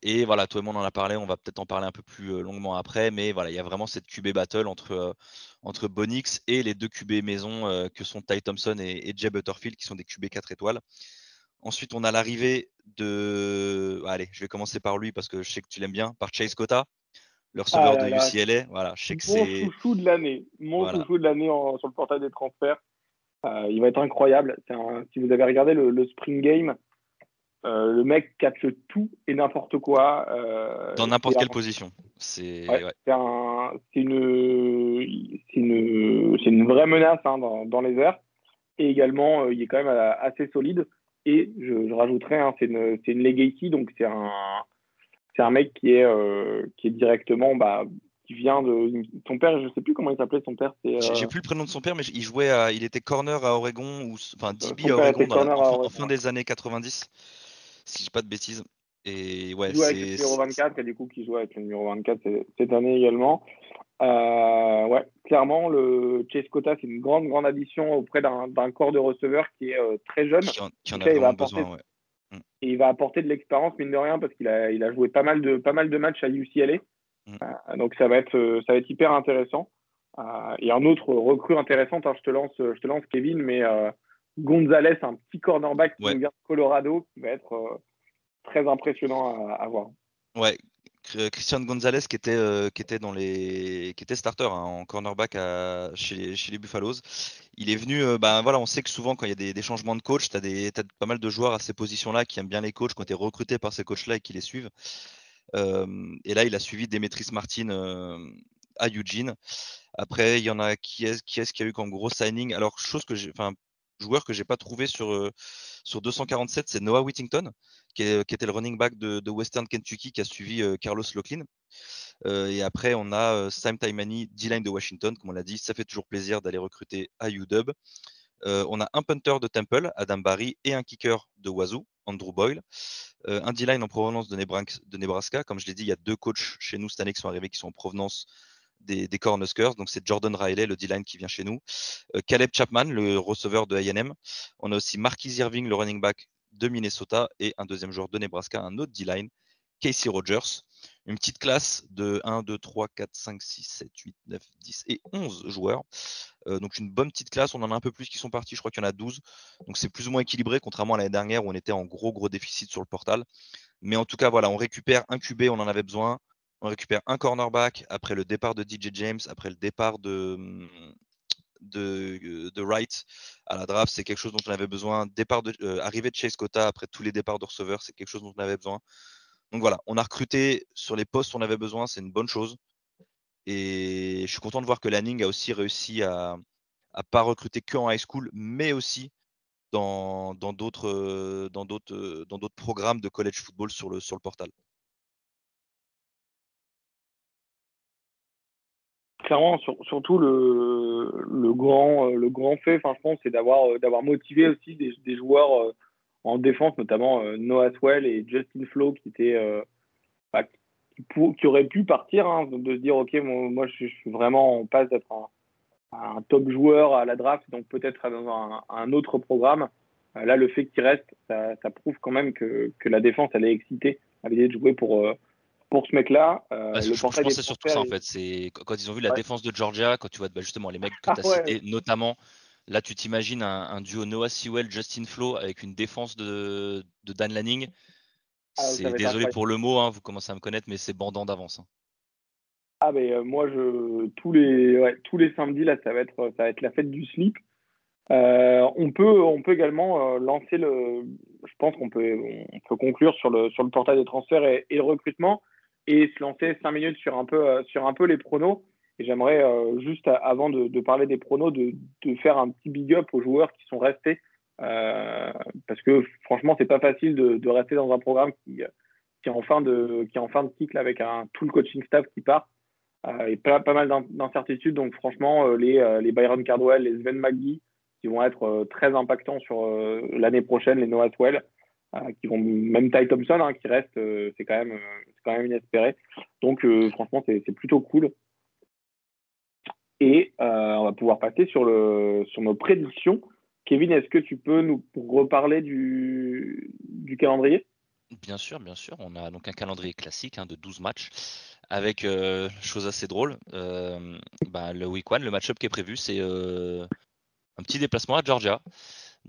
Et voilà, et moi on en a parlé, on va peut-être en parler un peu plus euh, longuement après, mais voilà, il y a vraiment cette QB battle entre, euh, entre Bonix et les deux QB maison que sont Ty Thompson et, et, Jay Butterfield, qui sont des QB 4 étoiles. Ensuite, on a l'arrivée de. Allez, je vais commencer par lui parce que je sais que tu l'aimes bien, par Chase Cotta, le receveur ah de UCLA. Voilà, je sais que c'est. Mon chouchou de l'année. Mon chouchou de l'année sur le portail des transferts. Euh, il va être incroyable. Si vous avez regardé le, Spring Game, euh, le mec catch tout et n'importe quoi. Euh, Dans n'importe quelle position. C'est une... une... une vraie menace hein, dans, dans, les airs. Et également, il est quand même assez solide. Et je, je rajouterais, hein, c'est une, une legacy, donc c'est un, c'est un mec qui est, euh, qui est directement, bah, qui vient de ton père. Je sais plus comment il s'appelait son père. Euh... J'ai plus le prénom de son père, mais il jouait, à, il était corner à Oregon ou enfin DB à Oregon, dans, en, fin des années 90, si je dis pas de bêtises. Et ouais, c'est. le numéro 24, et du coup, qui joue avec le numéro 24 cette année également. Euh, ouais, clairement, le Chase Cota, c'est une grande, grande addition auprès d'un corps de receveurs qui est euh, très jeune. Qui en, a il va apporter, besoin, mm. Et il va apporter de l'expérience, mine de rien, parce qu'il a, il a joué pas mal, de, pas mal de matchs à UCLA. Mm. Euh, donc, ça va, être, ça va être hyper intéressant. et un autre recrue intéressante, hein, je, te lance, je te lance, Kevin, mais Gonzalez, un petit cornerback qui vient de Colorado, qui va être très impressionnant à, à voir. Ouais, Christian Gonzalez qui était, euh, qui était, dans les, qui était starter hein, en cornerback chez, chez, les Buffaloes. Il est venu, euh, ben voilà, on sait que souvent quand il y a des, changements de coach, tu as, as, pas mal de joueurs à ces positions-là qui aiment bien les coachs, qui ont été recrutés par ces coachs-là et qui les suivent. Euh, et là, il a suivi Demetris Martin à Eugene. Après, il y en a qui est-ce qui, est qui a eu comme gros signing Alors, chose que j'ai, enfin, joueur que j'ai pas trouvé sur, sur 247, c'est Noah Whittington qui, était le running back de, Western Kentucky, qui a suivi euh, Carlos Locklin. Euh, et après, on a euh, Sam Taimani, D-line de Washington, comme on l'a dit. Ça fait toujours plaisir d'aller recruter à UW. on a un punter de Temple, Adam Barry, et un kicker de Wazoo, Andrew Boyle. un D-line en provenance de Nebraska. Comme je l'ai dit, il y a deux coachs chez nous cette année qui sont arrivés qui sont en provenance des, des Cornhuskers. Donc c'est Jordan Riley, le D-line qui vient chez nous. Caleb Chapman, le receveur de A&M. On a aussi Marquis Irving, le running back de Minnesota et un deuxième joueur de Nebraska, un autre D-line, Casey Rogers. Une petite classe de 1, 2, 3, 4, 5, 6, 7, 8, 9, 10 et 11 joueurs. Euh, donc une bonne petite classe. On en a un peu plus qui sont partis. Je crois qu'il y en a 12. Donc c'est plus ou moins équilibré, contrairement à l'année dernière où on était en gros, gros déficit sur le portal. Mais en tout cas, voilà, on récupère un QB, on en avait besoin. On récupère un cornerback après le départ de DJ James, après le départ de, de, de Wright à la draft, c'est quelque chose dont on avait besoin. Départ de, arrivée de Chase Cota après tous les départs de receveurs, c'est quelque chose dont on avait besoin. Donc voilà, on a recruté sur les postes on avait besoin, c'est une bonne chose. Et je suis content de voir que Lanning a aussi réussi à ne pas recruter que en high school, mais aussi dans d'autres d'autres dans programmes de college football sur le sur le portal. Clairement, surtout le, grand, fait, franchement, c'est d'avoir, d'avoir motivé aussi des, joueurs en défense, notamment euh, Noah Swell et Justin Flo, qui euh, bah, auraient pu partir, hein, de se dire ok, moi, je, suis vraiment en passe d'être un, top joueur à la draft, donc peut-être dans un, autre programme. Euh, là, le fait qu'il reste, ça, prouve quand même que, que, la défense, elle est excitée à l'idée de jouer pour, pour ce mec-là. Bah, je, pense que c'est surtout ça en fait. C'est quand ils ont vu la défense de Georgia, quand tu vois bah, justement les mecs que tu as cités, notamment Là, tu t'imagines un, duo Noah Sewell, Justin Flo avec une défense de, Dan Lanning. Ah, c'est désolé pour le mot, hein, vous commencez à me connaître, mais c'est bandant d'avance. Hein. Ah mais euh, moi je tous les tous les samedis là ça va être ça va être la fête du slip. Euh, on peut on peut également euh, lancer le je pense qu'on peut on peut conclure sur le sur le portail des transferts et, et, le recrutement et se lancer cinq minutes sur un peu sur un peu les pronos. Et j'aimerais euh, juste, avant de, parler des pronos, de, faire un petit big up aux joueurs qui sont restés. Euh, parce que franchement, c'est pas facile de, rester dans un programme qui, qui, est en fin de, qui en fin de cycle avec un, tout le coaching staff qui part. Euh, et pas, mal d'incertitudes. Donc franchement, les, les Byron Cardwell, les Sven McGee, qui vont être très impactants sur l'année prochaine, les Noah Swell, qui vont même Ty Thompson, hein, qui reste, c'est quand même, c'est quand même inespéré. Donc franchement, c'est plutôt cool. Et euh, on va pouvoir passer sur, le, sur nos prédictions. Kevin, est-ce que tu peux nous reparler du, du calendrier? Bien sûr, bien sûr. On a donc un calendrier classique hein, de 12 matchs avec euh, chose assez drôle. Euh, bah, le week 1, le match-up qui est prévu, c'est un petit déplacement à Georgia.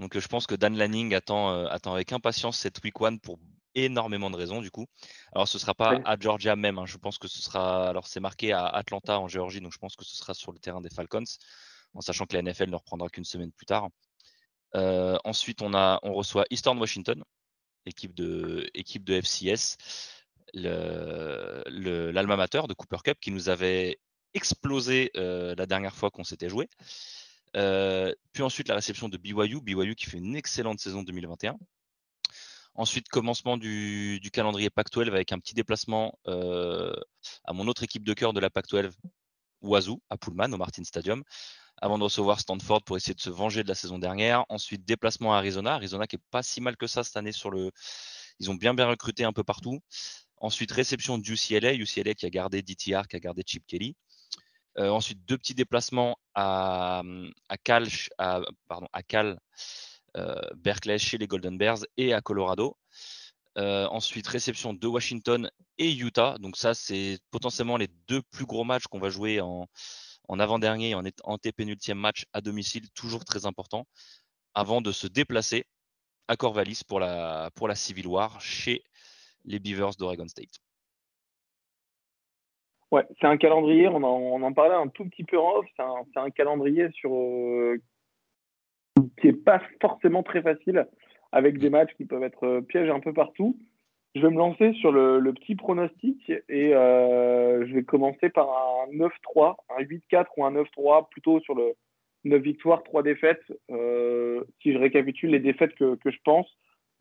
Donc je pense que Dan Lanning attend, attend avec impatience cette week 1 pour énormément de raisons du coup. Alors ce sera pas à Georgia même, hein. je pense que ce sera, alors c'est marqué à Atlanta en Géorgie, donc je pense que ce sera sur le terrain des Falcons, en sachant que la NFL ne reprendra qu'une semaine plus tard. Euh, ensuite on a, on reçoit Eastern Washington, équipe de, équipe de FCS, l'alma mater de Cooper Cup qui nous avait explosé euh, la dernière fois qu'on s'était joué. Euh, puis ensuite la réception de BYU, BYU qui fait une excellente saison 2021. Ensuite, commencement du, calendrier Pac-12 avec un petit déplacement euh, à mon autre équipe de cœur de la Pac-12, Oiseau, à Pullman, au Martin Stadium, avant de recevoir Stanford pour essayer de se venger de la saison dernière. Ensuite, déplacement à Arizona, Arizona qui est pas si mal que ça cette année sur le. Ils ont bien bien recruté un peu partout. Ensuite, réception de UCLA, UCLA qui a gardé DTR, qui a gardé Chip Kelly. Euh, ensuite, deux petits déplacements à, à Cal, euh, Berkeley chez les Golden Bears et à Colorado. Euh, ensuite, réception de Washington et Utah. Donc ça, c'est potentiellement les deux plus gros matchs qu'on va jouer en, avant-dernier et en, en pénultième match à domicile, toujours très important, avant de se déplacer à Corvallis pour la Civil War chez les Beavers d'Oregon State. Ouais, c'est un calendrier, on en, parlait un tout petit peu en off, c'est un, calendrier sur, euh, qui n'est pas forcément très facile, avec des matchs qui peuvent être euh, pièges un peu partout. Je vais me lancer sur le, petit pronostic et euh, je vais commencer par un 9-3, un 8-4 ou un 9-3, plutôt sur le 9 victoires, 3 défaites. Euh, si je récapitule les défaites que, que, je pense,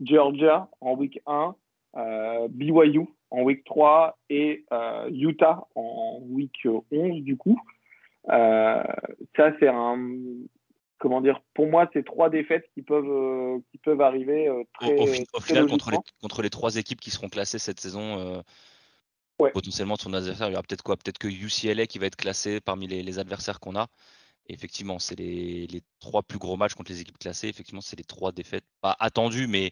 Georgia en week 1, BYU en week 3 et Utah en week 11 du coup. ça, c'est un, comment dire, pour moi, c'est trois défaites qui peuvent, euh, qui peuvent arriver euh, très. Au, final, contre les, contre les, trois équipes qui seront classées cette saison, euh, potentiellement son adversaire, il y aura peut-être quoi? Peut-être que UCLA qui va être classé parmi les, adversaires qu'on a. effectivement, c'est les, les, trois plus gros matchs contre les équipes classées. Effectivement, c'est les trois défaites, pas attendues, mais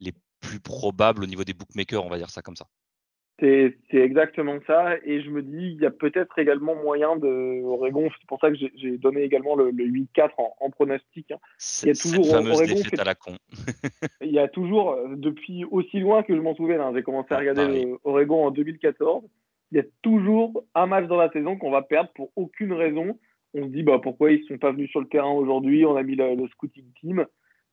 les plus probables au niveau des bookmakers, on va dire ça comme ça. C'est exactement ça. Et je me dis, il y a peut-être également moyen de Oregon. C'est pour ça que j'ai donné également le, 8-4 en, pronostic. Hein. Il y a toujours cette fameuse Oregon défaite à la con. [LAUGHS] il y a toujours, depuis aussi loin que je m'en souviens, hein, j'ai commencé à regarder Oregon en 2014. Il y a toujours un match dans la saison qu'on va perdre pour aucune raison. on se dit bah, pourquoi ils ne sont pas venus sur le terrain aujourd'hui, on a mis le, scouting team.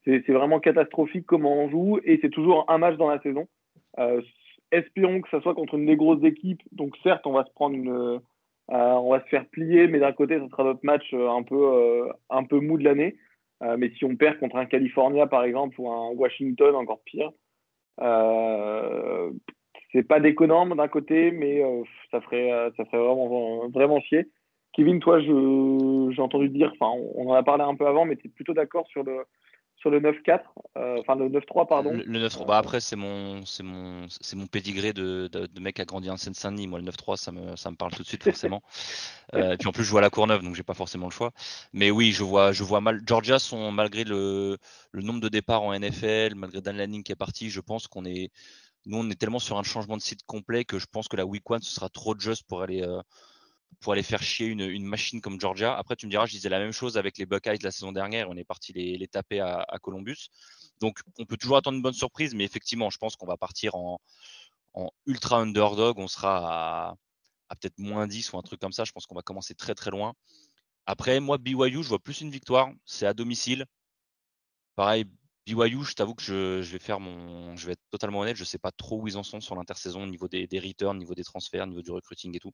C'est vraiment catastrophique comment on joue et c'est toujours un match dans la saison. Euh, espérons que ça soit contre une des grosses équipes. Donc certes, on va se euh, faire plier, mais d'un côté, ce sera notre match euh, un peu, un peu mou de l'année. mais si on perd contre un California par exemple ou un Washington encore pire, c'est pas déconnant d'un côté, mais ça ferait, ça ferait vraiment, vraiment chier. Kevin, toi, j'ai entendu dire, enfin, on en a parlé un peu avant, mais tu es plutôt d'accord sur le, sur le 9-4, euh, enfin le 9-3, pardon. Le, 9-3, bah après, c'est mon, c'est mon, c'est mon pédigré de, de, mec qui a grandi en Seine-Saint-Denis. Moi, le 9-3, ça me, ça me parle tout de suite, forcément. [LAUGHS] euh, et puis en plus, je vois la Courneuve, donc j'ai pas forcément le choix. Mais oui, je vois, je vois mal. Georgia sont, malgré le, le nombre de départs en NFL, malgré Dan Lanning qui est parti, je pense qu'on est, nous, on est tellement sur un changement de site complet que je pense que la week 1, ce sera trop juste pour aller. Euh, pour aller faire chier une, machine comme Georgia. Après, tu me diras, je disais la même chose avec les Buckeyes la saison dernière. On est parti les, taper à, Columbus. Donc, on peut toujours attendre une bonne surprise, mais effectivement, je pense qu'on va partir en, ultra underdog. On sera à, peut-être moins 10 ou un truc comme ça. Je pense qu'on va commencer très très loin. Après, moi, BYU, je vois plus une victoire. C'est à domicile. Pareil, BYU, je t'avoue que je, vais faire mon. Je vais être totalement honnête, je ne sais pas trop où ils en sont sur l'intersaison au niveau des, des returns, au niveau des transferts, au niveau du recruiting et tout.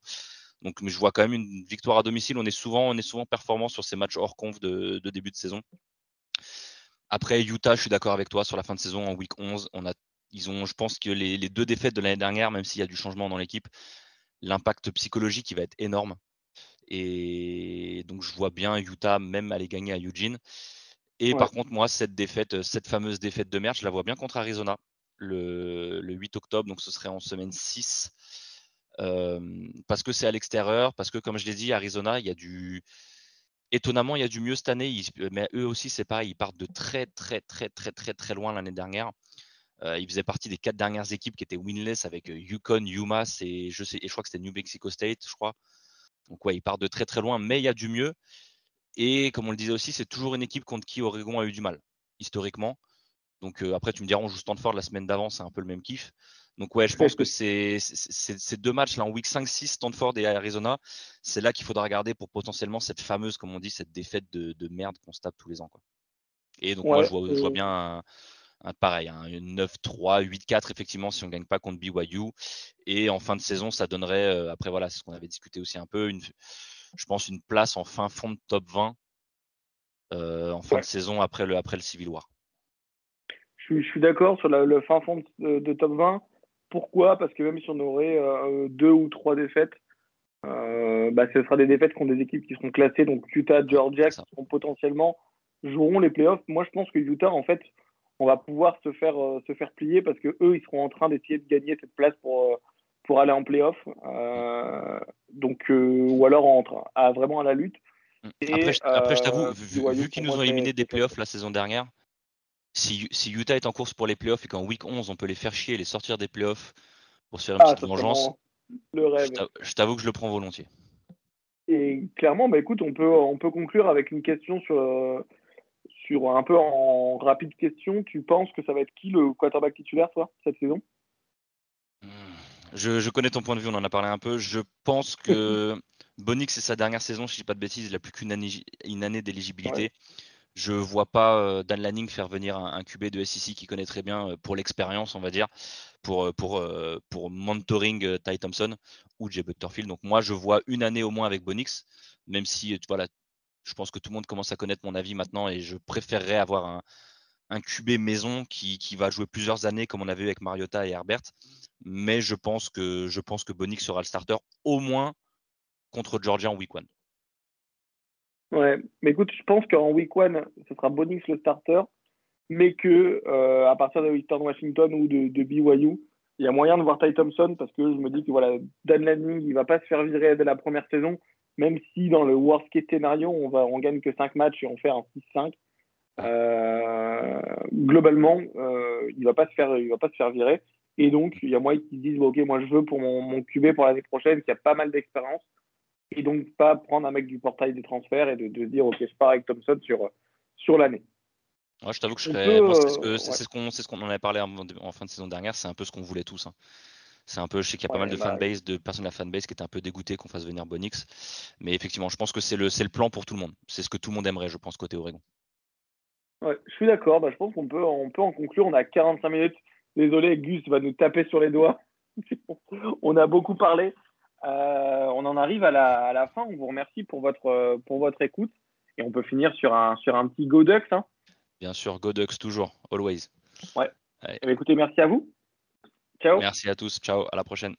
Donc, mais je vois quand même une victoire à domicile. On est souvent, on est souvent performant sur ces matchs hors conf de, début de saison. Après, Utah, je suis d'accord avec toi sur la fin de saison en week 11. On a, ils ont, je pense que les, deux défaites de l'année dernière, même s'il y a du changement dans l'équipe, l'impact psychologique il va être énorme. Et donc, je vois bien Utah même aller gagner à Eugene. Et par contre, moi, cette défaite, cette fameuse défaite de merde, je la vois bien contre Arizona le, le 8 octobre. Donc, ce serait en semaine 6 parce que c'est à l'extérieur, parce que comme je l'ai dit, Arizona, il y a du étonnamment, il y a du mieux cette année, mais eux aussi, c'est pareil, ils partent de très, très, très, très, très, très loin l'année dernière. ils faisaient partie des quatre dernières équipes qui étaient winless avec Yukon, UMass et je, sais, et je crois que c'était New Mexico State, je crois. Donc, ouais, ils partent de très, très loin, mais il y a du mieux. Et comme on le disait aussi, c'est toujours une équipe contre qui Oregon a eu du mal, historiquement. Donc, après, tu me diras, on joue Stanford la semaine d'avant, c'est un peu le même kiff. Donc ouais, je pense que c'est ces deux matchs là en week 5-6, Stanford et Arizona, c'est là qu'il faudra regarder pour potentiellement cette fameuse, comme on dit, cette défaite de, merde qu'on se tape tous les ans. Quoi. Et donc moi, je vois, bien un, pareil, un 9-3, 8-4 effectivement si on gagne pas contre BYU. Et en fin de saison, ça donnerait, euh, après voilà, c'est ce qu'on avait discuté aussi un peu, une, je pense une place en fin fond de top 20 euh, en fin de saison après le, après le Civil War. Je, suis d'accord sur le fin fond de top 20. Pourquoi? Parce que même si on aurait euh, deux ou trois défaites, euh, bah, ce sera des défaites contre des équipes qui seront classées, donc Utah, Georgia, qui seront potentiellement joueront les playoffs. Moi, je pense que Utah, en fait, on va pouvoir se faire, euh, se faire plier parce que eux, ils seront en train d'essayer de gagner cette place pour, pour aller en playoff. donc, ou alors en, à, vraiment à la lutte. après, je, t'avoue, vu, vu qu'ils nous ont éliminé des playoffs la saison dernière, si, Utah est en course pour les playoffs et qu'en week 11 on peut les faire chier et les sortir des playoffs pour se faire une ah, petite vengeance, le rêve. je t'avoue que je le prends volontiers. Et clairement, bah écoute, on peut, on peut conclure avec une question sur, euh, sur un peu en rapide question. Tu penses que ça va être qui le quarterback titulaire, toi, cette saison? Hmm. je, connais ton point de vue, on en a parlé un peu. Je pense que [LAUGHS] Bonix, c'est sa dernière saison, si je dis pas de bêtises, il n'a plus qu'une année, une année d'éligibilité. Je ne vois pas euh, Dan Lanning faire venir un, QB de SEC qui connaît très bien euh, pour l'expérience, on va dire, pour, euh, mentoring Ty Thompson ou Jay Butterfield. Donc moi, je vois une année au moins avec Bonix, même si voilà, je pense que tout le monde commence à connaître mon avis maintenant et je préférerais avoir un, un QB maison qui, va jouer plusieurs années comme on avait vu avec Mariota et Herbert. Mais je pense que je pense que Bonix sera le starter au moins contre Georgia en week 1. Ouais, mais écoute, je pense qu'en week one, ce sera Bonix le starter, mais que euh, à partir de Eastern Washington ou de, BYU, il y a moyen de voir Ty Thompson parce que je me dis que voilà, Dan Lanning, il va pas se faire virer dès la première saison, même si dans le worst case scénario, on va, gagne que 5 matchs et on fait un 6-5. Euh, globalement, euh, il va pas se faire, il va pas se faire virer. Et donc, il y a moyen qu'ils disent, ok, moi je veux pour mon, mon QB pour l'année prochaine, qui a pas mal d'expérience et donc pas prendre un mec du portail des transferts et de, de dire ok je pars avec Thompson sur, sur l'année. Ouais, je t'avoue que je serais... c'est ce qu'on ce qu'on en avait parlé en, fin de saison dernière, c'est un peu ce qu'on voulait tous. Hein. C'est un peu, je sais qu'il y a pas mal de bah fanbase, de personnes de la fanbase qui étaient un peu dégoûtées qu'on fasse venir Bonix. Mais effectivement, je pense que c'est le, le plan pour tout le monde. C'est ce que tout le monde aimerait, je pense, côté Oregon. Ouais, je suis d'accord. Bah, je pense qu'on peut, on peut en conclure. On a 45 minutes. Désolé, Gus va nous taper sur les doigts. [LAUGHS] on a beaucoup parlé. Euh, on en arrive à la, à la, fin. On vous remercie pour votre, pour votre écoute. Et on peut finir sur un, sur un petit Go Ducks. Hein. Bien sûr, Go Ducks toujours, always. Ouais. Eh ben, écoutez, merci à vous. Ciao. Merci à tous. Ciao. À la prochaine.